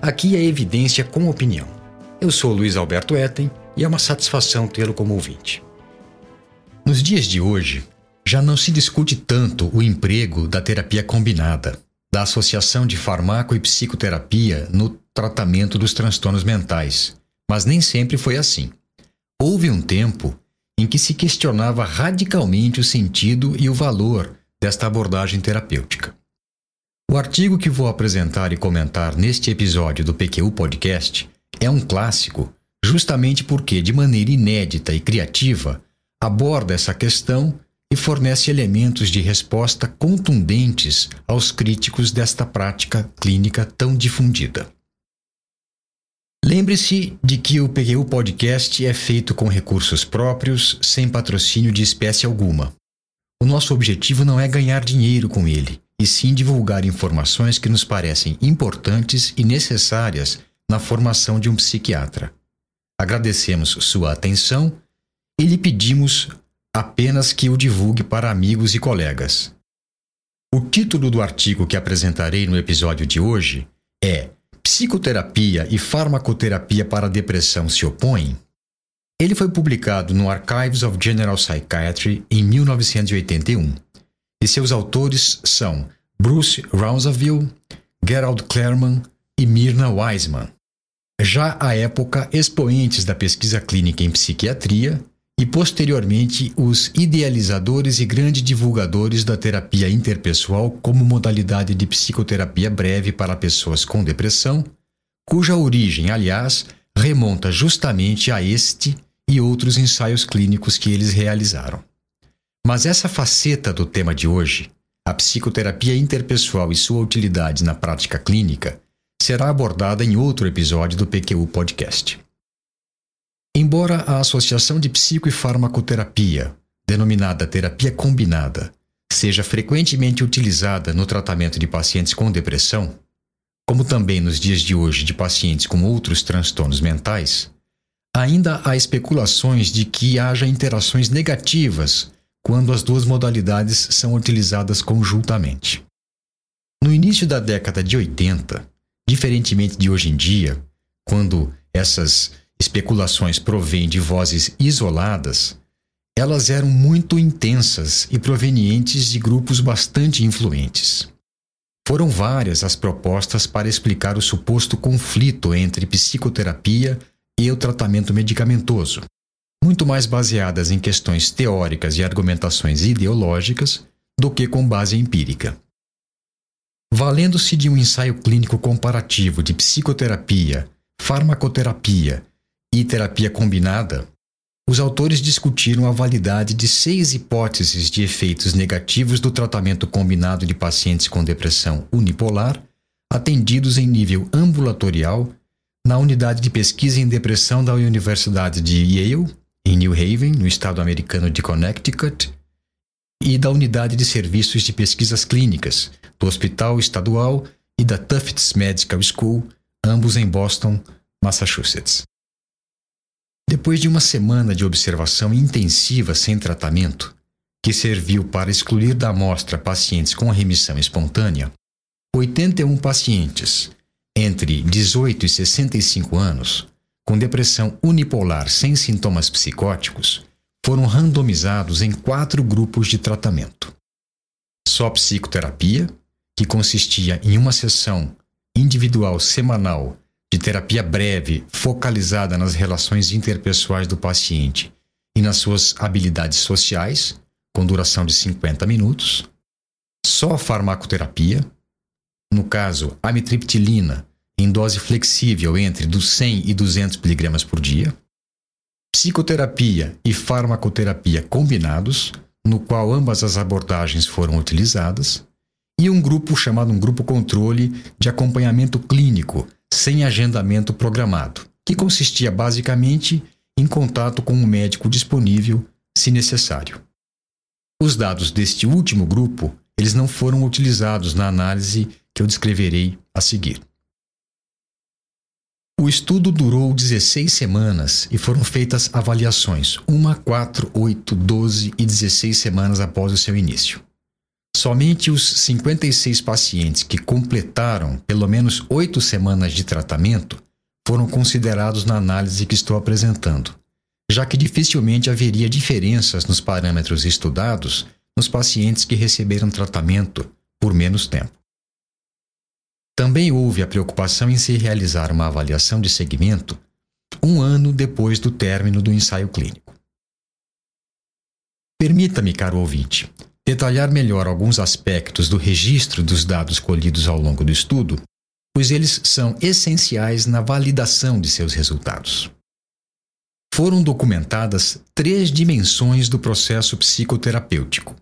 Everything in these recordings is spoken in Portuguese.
Aqui é evidência com opinião. Eu sou Luiz Alberto Etten e é uma satisfação tê-lo como ouvinte. Nos dias de hoje, já não se discute tanto o emprego da terapia combinada, da associação de farmaco e psicoterapia no tratamento dos transtornos mentais, mas nem sempre foi assim. Houve um tempo em que se questionava radicalmente o sentido e o valor desta abordagem terapêutica. O artigo que vou apresentar e comentar neste episódio do PQU Podcast é um clássico, justamente porque, de maneira inédita e criativa, aborda essa questão e fornece elementos de resposta contundentes aos críticos desta prática clínica tão difundida. Lembre-se de que o PQU Podcast é feito com recursos próprios, sem patrocínio de espécie alguma. O nosso objetivo não é ganhar dinheiro com ele, e sim divulgar informações que nos parecem importantes e necessárias na formação de um psiquiatra. Agradecemos sua atenção e lhe pedimos apenas que o divulgue para amigos e colegas. O título do artigo que apresentarei no episódio de hoje é Psicoterapia e farmacoterapia para depressão se opõem? Ele foi publicado no Archives of General Psychiatry em 1981 e seus autores são Bruce Rounzaville, Gerald Clarman e Mirna Wiseman. Já à época, expoentes da pesquisa clínica em psiquiatria e posteriormente os idealizadores e grandes divulgadores da terapia interpessoal como modalidade de psicoterapia breve para pessoas com depressão, cuja origem, aliás, remonta justamente a este e outros ensaios clínicos que eles realizaram. Mas essa faceta do tema de hoje, a psicoterapia interpessoal e sua utilidade na prática clínica, será abordada em outro episódio do PQU Podcast. Embora a associação de psico e farmacoterapia, denominada terapia combinada, seja frequentemente utilizada no tratamento de pacientes com depressão, como também nos dias de hoje de pacientes com outros transtornos mentais, ainda há especulações de que haja interações negativas quando as duas modalidades são utilizadas conjuntamente. No início da década de 80, diferentemente de hoje em dia, quando essas especulações provêm de vozes isoladas, elas eram muito intensas e provenientes de grupos bastante influentes. Foram várias as propostas para explicar o suposto conflito entre psicoterapia e o tratamento medicamentoso, muito mais baseadas em questões teóricas e argumentações ideológicas do que com base empírica. Valendo-se de um ensaio clínico comparativo de psicoterapia, farmacoterapia e terapia combinada, os autores discutiram a validade de seis hipóteses de efeitos negativos do tratamento combinado de pacientes com depressão unipolar, atendidos em nível ambulatorial na unidade de pesquisa em depressão da Universidade de Yale em New Haven, no estado americano de Connecticut, e da Unidade de Serviços de Pesquisas Clínicas, do Hospital Estadual e da Tufts Medical School, ambos em Boston, Massachusetts. Depois de uma semana de observação intensiva sem tratamento, que serviu para excluir da amostra pacientes com remissão espontânea, 81 pacientes, entre 18 e 65 anos, com depressão unipolar sem sintomas psicóticos foram randomizados em quatro grupos de tratamento. Só psicoterapia, que consistia em uma sessão individual semanal de terapia breve focalizada nas relações interpessoais do paciente e nas suas habilidades sociais, com duração de 50 minutos. Só farmacoterapia, no caso, amitriptilina, em dose flexível entre dos 100 e 200 mg por dia, psicoterapia e farmacoterapia combinados, no qual ambas as abordagens foram utilizadas, e um grupo chamado um grupo controle de acompanhamento clínico sem agendamento programado, que consistia basicamente em contato com um médico disponível, se necessário. Os dados deste último grupo, eles não foram utilizados na análise que eu descreverei a seguir. O estudo durou 16 semanas e foram feitas avaliações, uma, quatro, oito, 12 e 16 semanas após o seu início. Somente os 56 pacientes que completaram pelo menos oito semanas de tratamento foram considerados na análise que estou apresentando, já que dificilmente haveria diferenças nos parâmetros estudados nos pacientes que receberam tratamento por menos tempo. Também houve a preocupação em se realizar uma avaliação de segmento um ano depois do término do ensaio clínico. Permita-me, caro ouvinte, detalhar melhor alguns aspectos do registro dos dados colhidos ao longo do estudo, pois eles são essenciais na validação de seus resultados. Foram documentadas três dimensões do processo psicoterapêutico: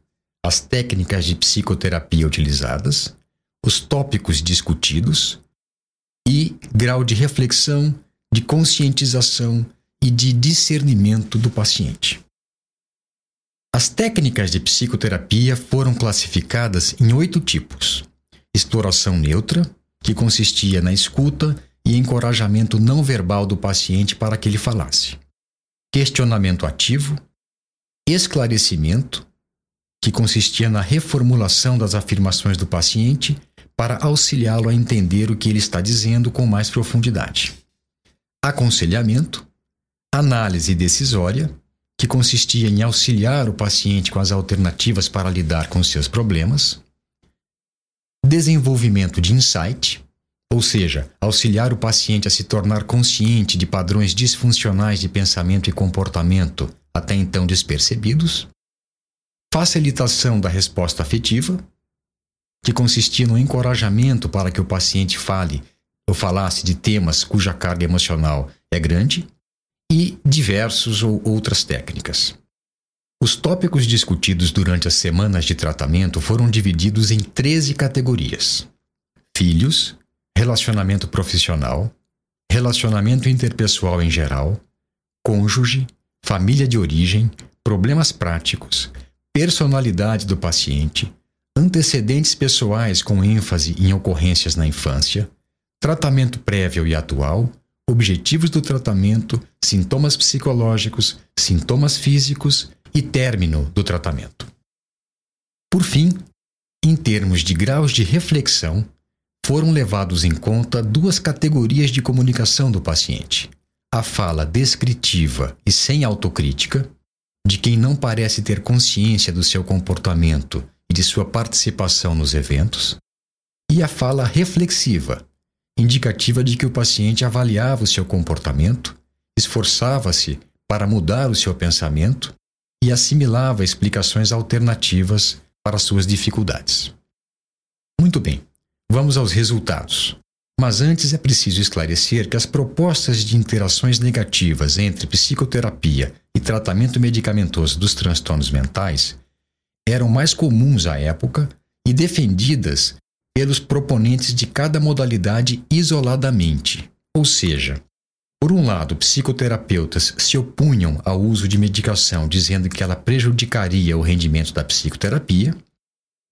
as técnicas de psicoterapia utilizadas, os tópicos discutidos e grau de reflexão, de conscientização e de discernimento do paciente. As técnicas de psicoterapia foram classificadas em oito tipos: exploração neutra, que consistia na escuta e encorajamento não verbal do paciente para que ele falasse, questionamento ativo, esclarecimento, que consistia na reformulação das afirmações do paciente para auxiliá-lo a entender o que ele está dizendo com mais profundidade. Aconselhamento, análise decisória, que consistia em auxiliar o paciente com as alternativas para lidar com seus problemas. Desenvolvimento de insight, ou seja, auxiliar o paciente a se tornar consciente de padrões disfuncionais de pensamento e comportamento até então despercebidos. Facilitação da resposta afetiva, que consistia no encorajamento para que o paciente fale ou falasse de temas cuja carga emocional é grande, e diversos ou outras técnicas. Os tópicos discutidos durante as semanas de tratamento foram divididos em 13 categorias: filhos, relacionamento profissional, relacionamento interpessoal em geral, cônjuge, família de origem, problemas práticos, personalidade do paciente, antecedentes pessoais com ênfase em ocorrências na infância, tratamento prévio e atual, objetivos do tratamento, sintomas psicológicos, sintomas físicos e término do tratamento. Por fim, em termos de graus de reflexão, foram levados em conta duas categorias de comunicação do paciente: a fala descritiva e sem autocrítica, de quem não parece ter consciência do seu comportamento e de sua participação nos eventos, e a fala reflexiva, indicativa de que o paciente avaliava o seu comportamento, esforçava-se para mudar o seu pensamento e assimilava explicações alternativas para suas dificuldades. Muito bem, vamos aos resultados. Mas antes é preciso esclarecer que as propostas de interações negativas entre psicoterapia e tratamento medicamentoso dos transtornos mentais eram mais comuns à época e defendidas pelos proponentes de cada modalidade isoladamente. Ou seja, por um lado, psicoterapeutas se opunham ao uso de medicação, dizendo que ela prejudicaria o rendimento da psicoterapia,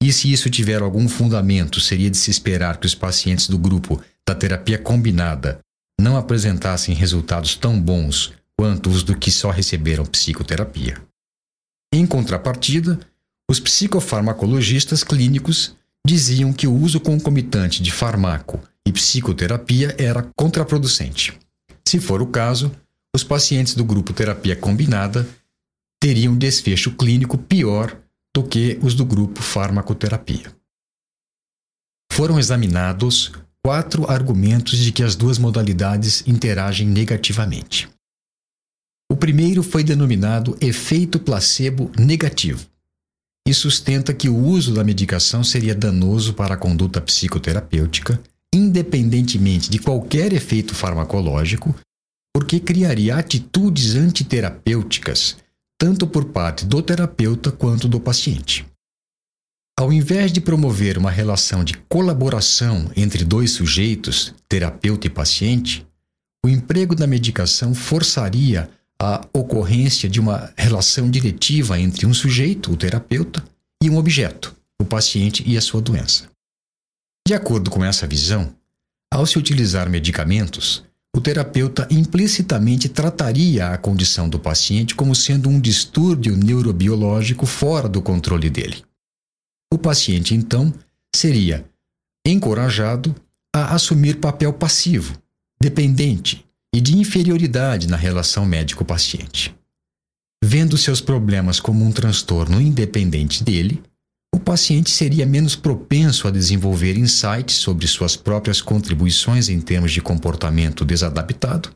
e se isso tiver algum fundamento, seria de se esperar que os pacientes do grupo da terapia combinada não apresentassem resultados tão bons quanto os do que só receberam psicoterapia. Em contrapartida, os psicofarmacologistas clínicos diziam que o uso concomitante de farmaco e psicoterapia era contraproducente. Se for o caso, os pacientes do grupo terapia combinada teriam desfecho clínico pior do que os do grupo farmacoterapia. Foram examinados quatro argumentos de que as duas modalidades interagem negativamente. O primeiro foi denominado efeito placebo negativo e sustenta que o uso da medicação seria danoso para a conduta psicoterapêutica, independentemente de qualquer efeito farmacológico, porque criaria atitudes antiterapêuticas, tanto por parte do terapeuta quanto do paciente. Ao invés de promover uma relação de colaboração entre dois sujeitos, terapeuta e paciente, o emprego da medicação forçaria a ocorrência de uma relação diretiva entre um sujeito, o terapeuta, e um objeto, o paciente e a sua doença. De acordo com essa visão, ao se utilizar medicamentos, o terapeuta implicitamente trataria a condição do paciente como sendo um distúrbio neurobiológico fora do controle dele. O paciente, então, seria encorajado a assumir papel passivo, dependente e de inferioridade na relação médico-paciente. Vendo seus problemas como um transtorno independente dele, o paciente seria menos propenso a desenvolver insights sobre suas próprias contribuições em termos de comportamento desadaptado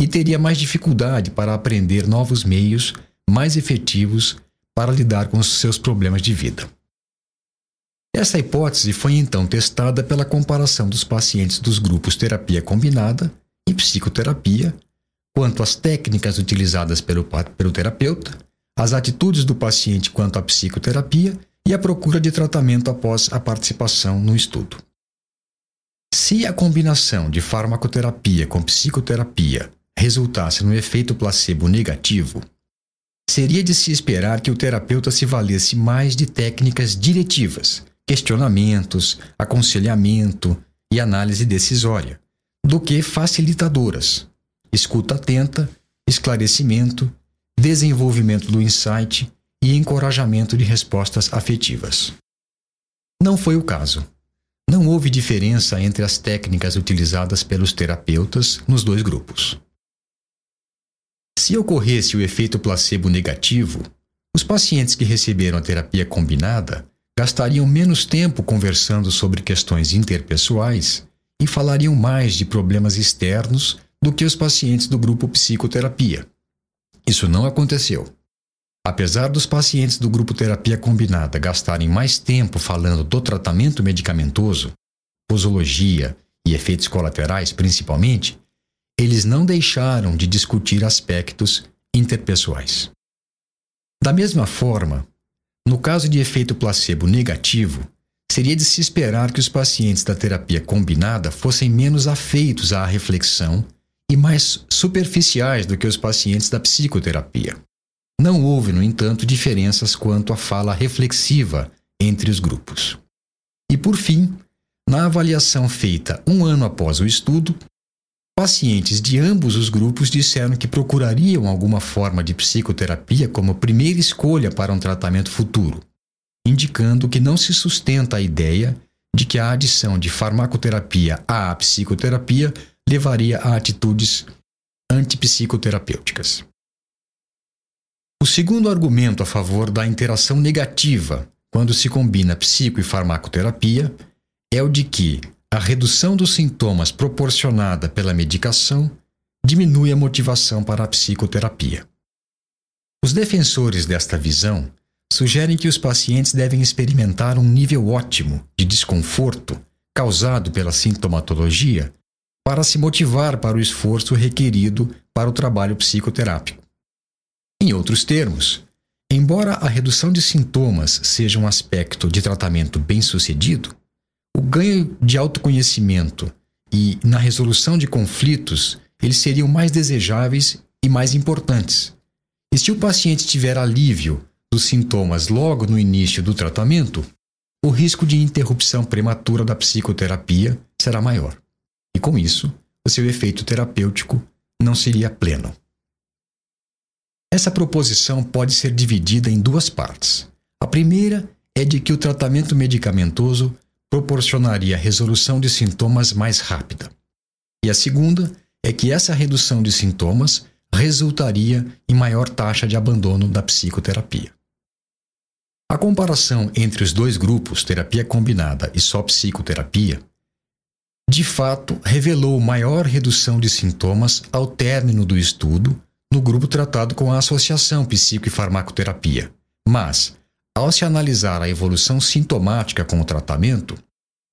e teria mais dificuldade para aprender novos meios mais efetivos para lidar com seus problemas de vida. Essa hipótese foi então testada pela comparação dos pacientes dos grupos terapia combinada e psicoterapia quanto às técnicas utilizadas pelo, pelo terapeuta, as atitudes do paciente quanto à psicoterapia e a procura de tratamento após a participação no estudo. Se a combinação de farmacoterapia com psicoterapia resultasse no efeito placebo negativo, seria de se esperar que o terapeuta se valesse mais de técnicas diretivas, questionamentos, aconselhamento e análise decisória, do que facilitadoras, escuta atenta, esclarecimento, desenvolvimento do insight e encorajamento de respostas afetivas. Não foi o caso. Não houve diferença entre as técnicas utilizadas pelos terapeutas nos dois grupos. Se ocorresse o efeito placebo negativo, os pacientes que receberam a terapia combinada gastariam menos tempo conversando sobre questões interpessoais e falariam mais de problemas externos do que os pacientes do grupo psicoterapia. Isso não aconteceu. Apesar dos pacientes do grupo terapia combinada gastarem mais tempo falando do tratamento medicamentoso, posologia e efeitos colaterais principalmente, eles não deixaram de discutir aspectos interpessoais. Da mesma forma, no caso de efeito placebo negativo, seria de se esperar que os pacientes da terapia combinada fossem menos afeitos à reflexão e mais superficiais do que os pacientes da psicoterapia. Não houve, no entanto, diferenças quanto à fala reflexiva entre os grupos. E, por fim, na avaliação feita um ano após o estudo, pacientes de ambos os grupos disseram que procurariam alguma forma de psicoterapia como primeira escolha para um tratamento futuro, indicando que não se sustenta a ideia de que a adição de farmacoterapia à psicoterapia levaria a atitudes antipsicoterapêuticas. O segundo argumento a favor da interação negativa quando se combina psico e farmacoterapia é o de que a redução dos sintomas proporcionada pela medicação diminui a motivação para a psicoterapia. Os defensores desta visão sugerem que os pacientes devem experimentar um nível ótimo de desconforto causado pela sintomatologia para se motivar para o esforço requerido para o trabalho psicoterápico. Em outros termos, embora a redução de sintomas seja um aspecto de tratamento bem-sucedido, o ganho de autoconhecimento e na resolução de conflitos eles seriam mais desejáveis e mais importantes. E se o paciente tiver alívio dos sintomas logo no início do tratamento, o risco de interrupção prematura da psicoterapia será maior. E com isso, o seu efeito terapêutico não seria pleno. Essa proposição pode ser dividida em duas partes. A primeira é de que o tratamento medicamentoso proporcionaria resolução de sintomas mais rápida. E a segunda é que essa redução de sintomas resultaria em maior taxa de abandono da psicoterapia. A comparação entre os dois grupos, terapia combinada e só psicoterapia, de fato revelou maior redução de sintomas ao término do estudo no grupo tratado com a associação psico e farmacoterapia. Mas, ao se analisar a evolução sintomática com o tratamento,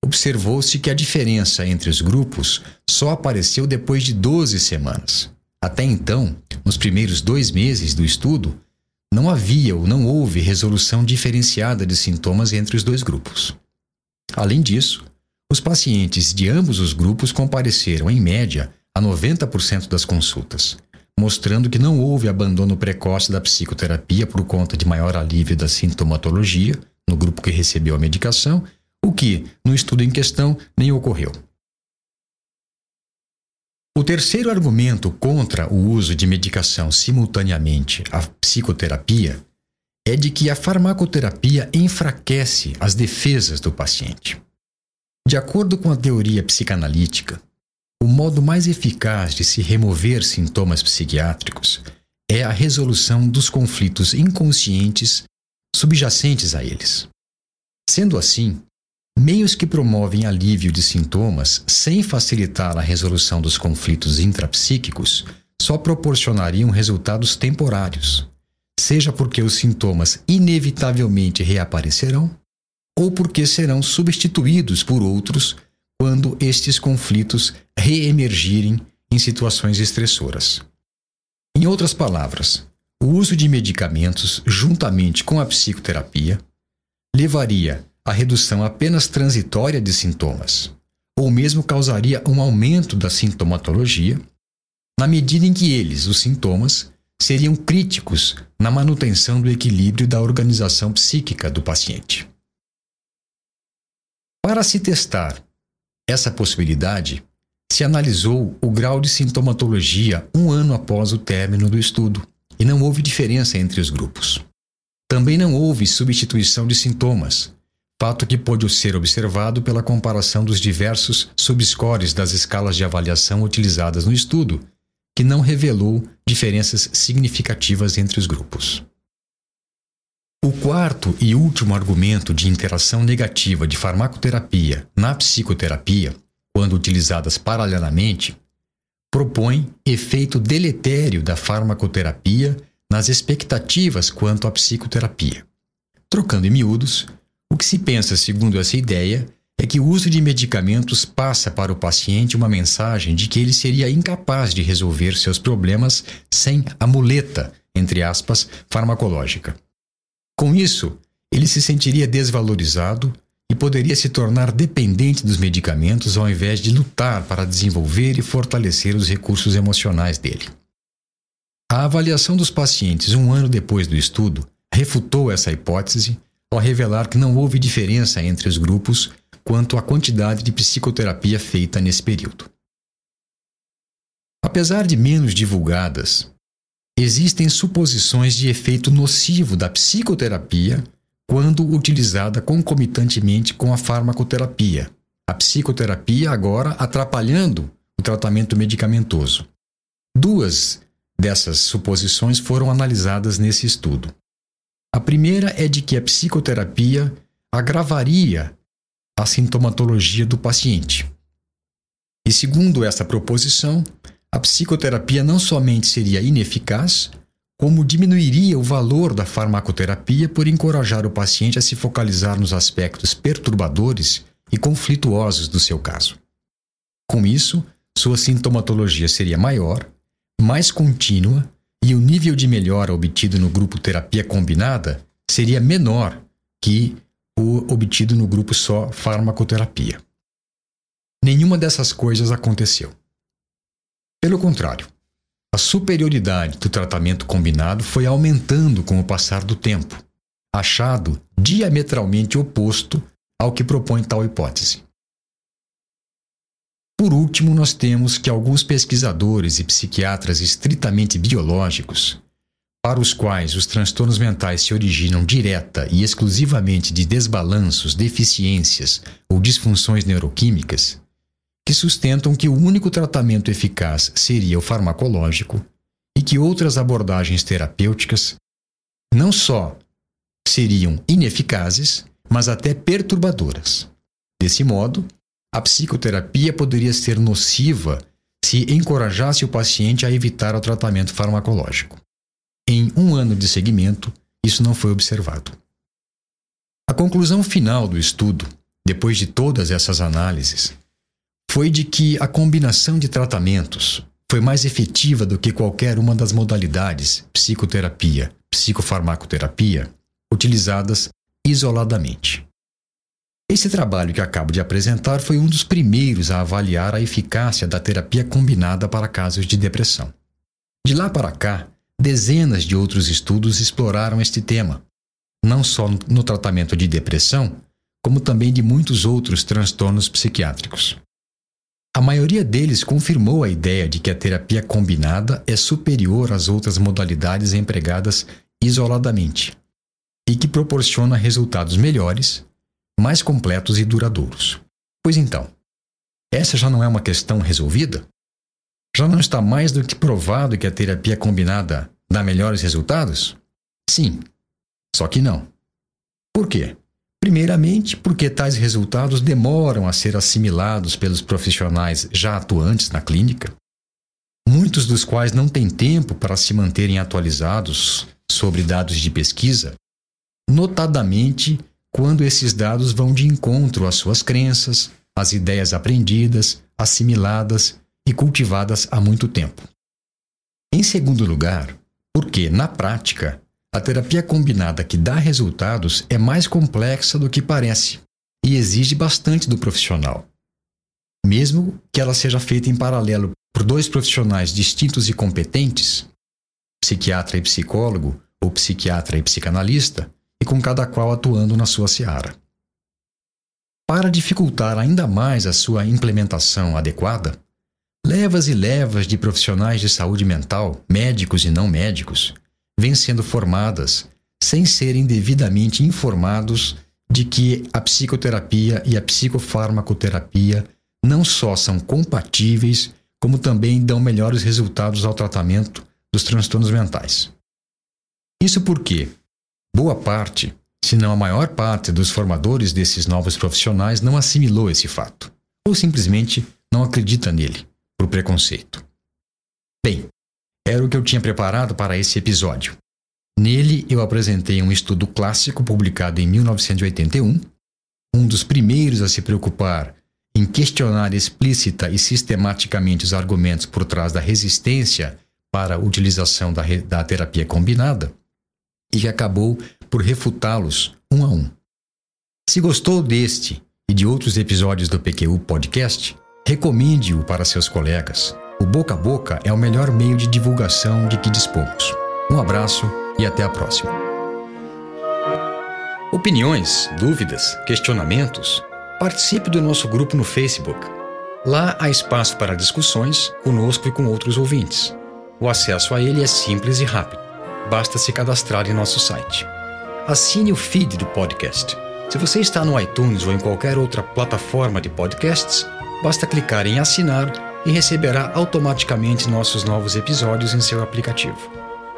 observou-se que a diferença entre os grupos só apareceu depois de 12 semanas. Até então, nos primeiros dois meses do estudo, não havia ou não houve resolução diferenciada de sintomas entre os dois grupos. Além disso, os pacientes de ambos os grupos compareceram, em média, a 90% das consultas, mostrando que não houve abandono precoce da psicoterapia por conta de maior alívio da sintomatologia no grupo que recebeu a medicação, o que, no estudo em questão, nem ocorreu. O terceiro argumento contra o uso de medicação simultaneamente à psicoterapia é de que a farmacoterapia enfraquece as defesas do paciente. De acordo com a teoria psicanalítica, o modo mais eficaz de se remover sintomas psiquiátricos é a resolução dos conflitos inconscientes subjacentes a eles. Sendo assim, meios que promovem alívio de sintomas sem facilitar a resolução dos conflitos intrapsíquicos só proporcionariam resultados temporários, seja porque os sintomas inevitavelmente reaparecerão ou porque serão substituídos por outros quando estes conflitos reemergirem em situações estressoras. Em outras palavras, o uso de medicamentos, juntamente com a psicoterapia, levaria à redução apenas transitória de sintomas, ou mesmo causaria um aumento da sintomatologia, na medida em que eles, os sintomas, seriam críticos na manutenção do equilíbrio da organização psíquica do paciente. Para se testar essa possibilidade, se analisou o grau de sintomatologia um ano após o término do estudo e não houve diferença entre os grupos. Também não houve substituição de sintomas, fato que pôde ser observado pela comparação dos diversos subscores das escalas de avaliação utilizadas no estudo, que não revelou diferenças significativas entre os grupos. O quarto e último argumento de interação negativa de farmacoterapia na psicoterapia, quando utilizadas paralelamente, propõe efeito deletério da farmacoterapia nas expectativas quanto à psicoterapia. Trocando em miúdos, o que se pensa segundo essa ideia é que o uso de medicamentos passa para o paciente uma mensagem de que ele seria incapaz de resolver seus problemas sem a muleta, entre aspas, farmacológica. Com isso, ele se sentiria desvalorizado e poderia se tornar dependente dos medicamentos ao invés de lutar para desenvolver e fortalecer os recursos emocionais dele. A avaliação dos pacientes um ano depois do estudo refutou essa hipótese ao revelar que não houve diferença entre os grupos quanto à quantidade de psicoterapia feita nesse período. Apesar de menos divulgadas, Existem suposições de efeito nocivo da psicoterapia quando utilizada concomitantemente com a farmacoterapia. A psicoterapia agora atrapalhando o tratamento medicamentoso. Duas dessas suposições foram analisadas nesse estudo. A primeira é de que a psicoterapia agravaria a sintomatologia do paciente. E segundo essa proposição, a psicoterapia não somente seria ineficaz, como diminuiria o valor da farmacoterapia por encorajar o paciente a se focalizar nos aspectos perturbadores e conflituosos do seu caso. Com isso, sua sintomatologia seria maior, mais contínua e o nível de melhora obtido no grupo terapia combinada seria menor que o obtido no grupo só farmacoterapia. Nenhuma dessas coisas aconteceu. Pelo contrário, a superioridade do tratamento combinado foi aumentando com o passar do tempo, achado diametralmente oposto ao que propõe tal hipótese. Por último, nós temos que alguns pesquisadores e psiquiatras estritamente biológicos, para os quais os transtornos mentais se originam direta e exclusivamente de desbalanços, deficiências ou disfunções neuroquímicas, que sustentam que o único tratamento eficaz seria o farmacológico e que outras abordagens terapêuticas não só seriam ineficazes, mas até perturbadoras. Desse modo, a psicoterapia poderia ser nociva se encorajasse o paciente a evitar o tratamento farmacológico. Em um ano de seguimento, isso não foi observado. A conclusão final do estudo, depois de todas essas análises, foi de que a combinação de tratamentos foi mais efetiva do que qualquer uma das modalidades, psicoterapia, psicofarmacoterapia, utilizadas isoladamente. Esse trabalho que acabo de apresentar foi um dos primeiros a avaliar a eficácia da terapia combinada para casos de depressão. De lá para cá, dezenas de outros estudos exploraram este tema, não só no tratamento de depressão, como também de muitos outros transtornos psiquiátricos. A maioria deles confirmou a ideia de que a terapia combinada é superior às outras modalidades empregadas isoladamente e que proporciona resultados melhores, mais completos e duradouros. Pois então, essa já não é uma questão resolvida? Já não está mais do que provado que a terapia combinada dá melhores resultados? Sim, só que não. Por quê? Primeiramente, porque tais resultados demoram a ser assimilados pelos profissionais já atuantes na clínica, muitos dos quais não têm tempo para se manterem atualizados sobre dados de pesquisa, notadamente quando esses dados vão de encontro às suas crenças, às ideias aprendidas, assimiladas e cultivadas há muito tempo. Em segundo lugar, porque, na prática, a terapia combinada que dá resultados é mais complexa do que parece e exige bastante do profissional. Mesmo que ela seja feita em paralelo por dois profissionais distintos e competentes, psiquiatra e psicólogo, ou psiquiatra e psicanalista, e com cada qual atuando na sua seara. Para dificultar ainda mais a sua implementação adequada, levas e levas de profissionais de saúde mental, médicos e não médicos, vêm sendo formadas sem serem devidamente informados de que a psicoterapia e a psicofarmacoterapia não só são compatíveis, como também dão melhores resultados ao tratamento dos transtornos mentais. Isso porque boa parte, se não a maior parte dos formadores desses novos profissionais não assimilou esse fato, ou simplesmente não acredita nele, por preconceito. Bem, era o que eu tinha preparado para esse episódio. Nele, eu apresentei um estudo clássico publicado em 1981, um dos primeiros a se preocupar em questionar explícita e sistematicamente os argumentos por trás da resistência para a utilização da, da terapia combinada, e que acabou por refutá-los um a um. Se gostou deste e de outros episódios do PQU Podcast, recomende-o para seus colegas o boca a boca é o melhor meio de divulgação de que dispomos. Um abraço e até a próxima. Opiniões, dúvidas, questionamentos? Participe do nosso grupo no Facebook. Lá há espaço para discussões conosco e com outros ouvintes. O acesso a ele é simples e rápido. Basta se cadastrar em nosso site. Assine o feed do podcast. Se você está no iTunes ou em qualquer outra plataforma de podcasts, basta clicar em assinar e receberá automaticamente nossos novos episódios em seu aplicativo.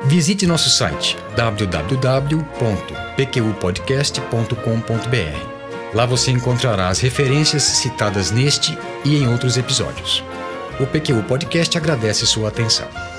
Visite nosso site www.pqpodcast.com.br. Lá você encontrará as referências citadas neste e em outros episódios. O PQU Podcast agradece sua atenção.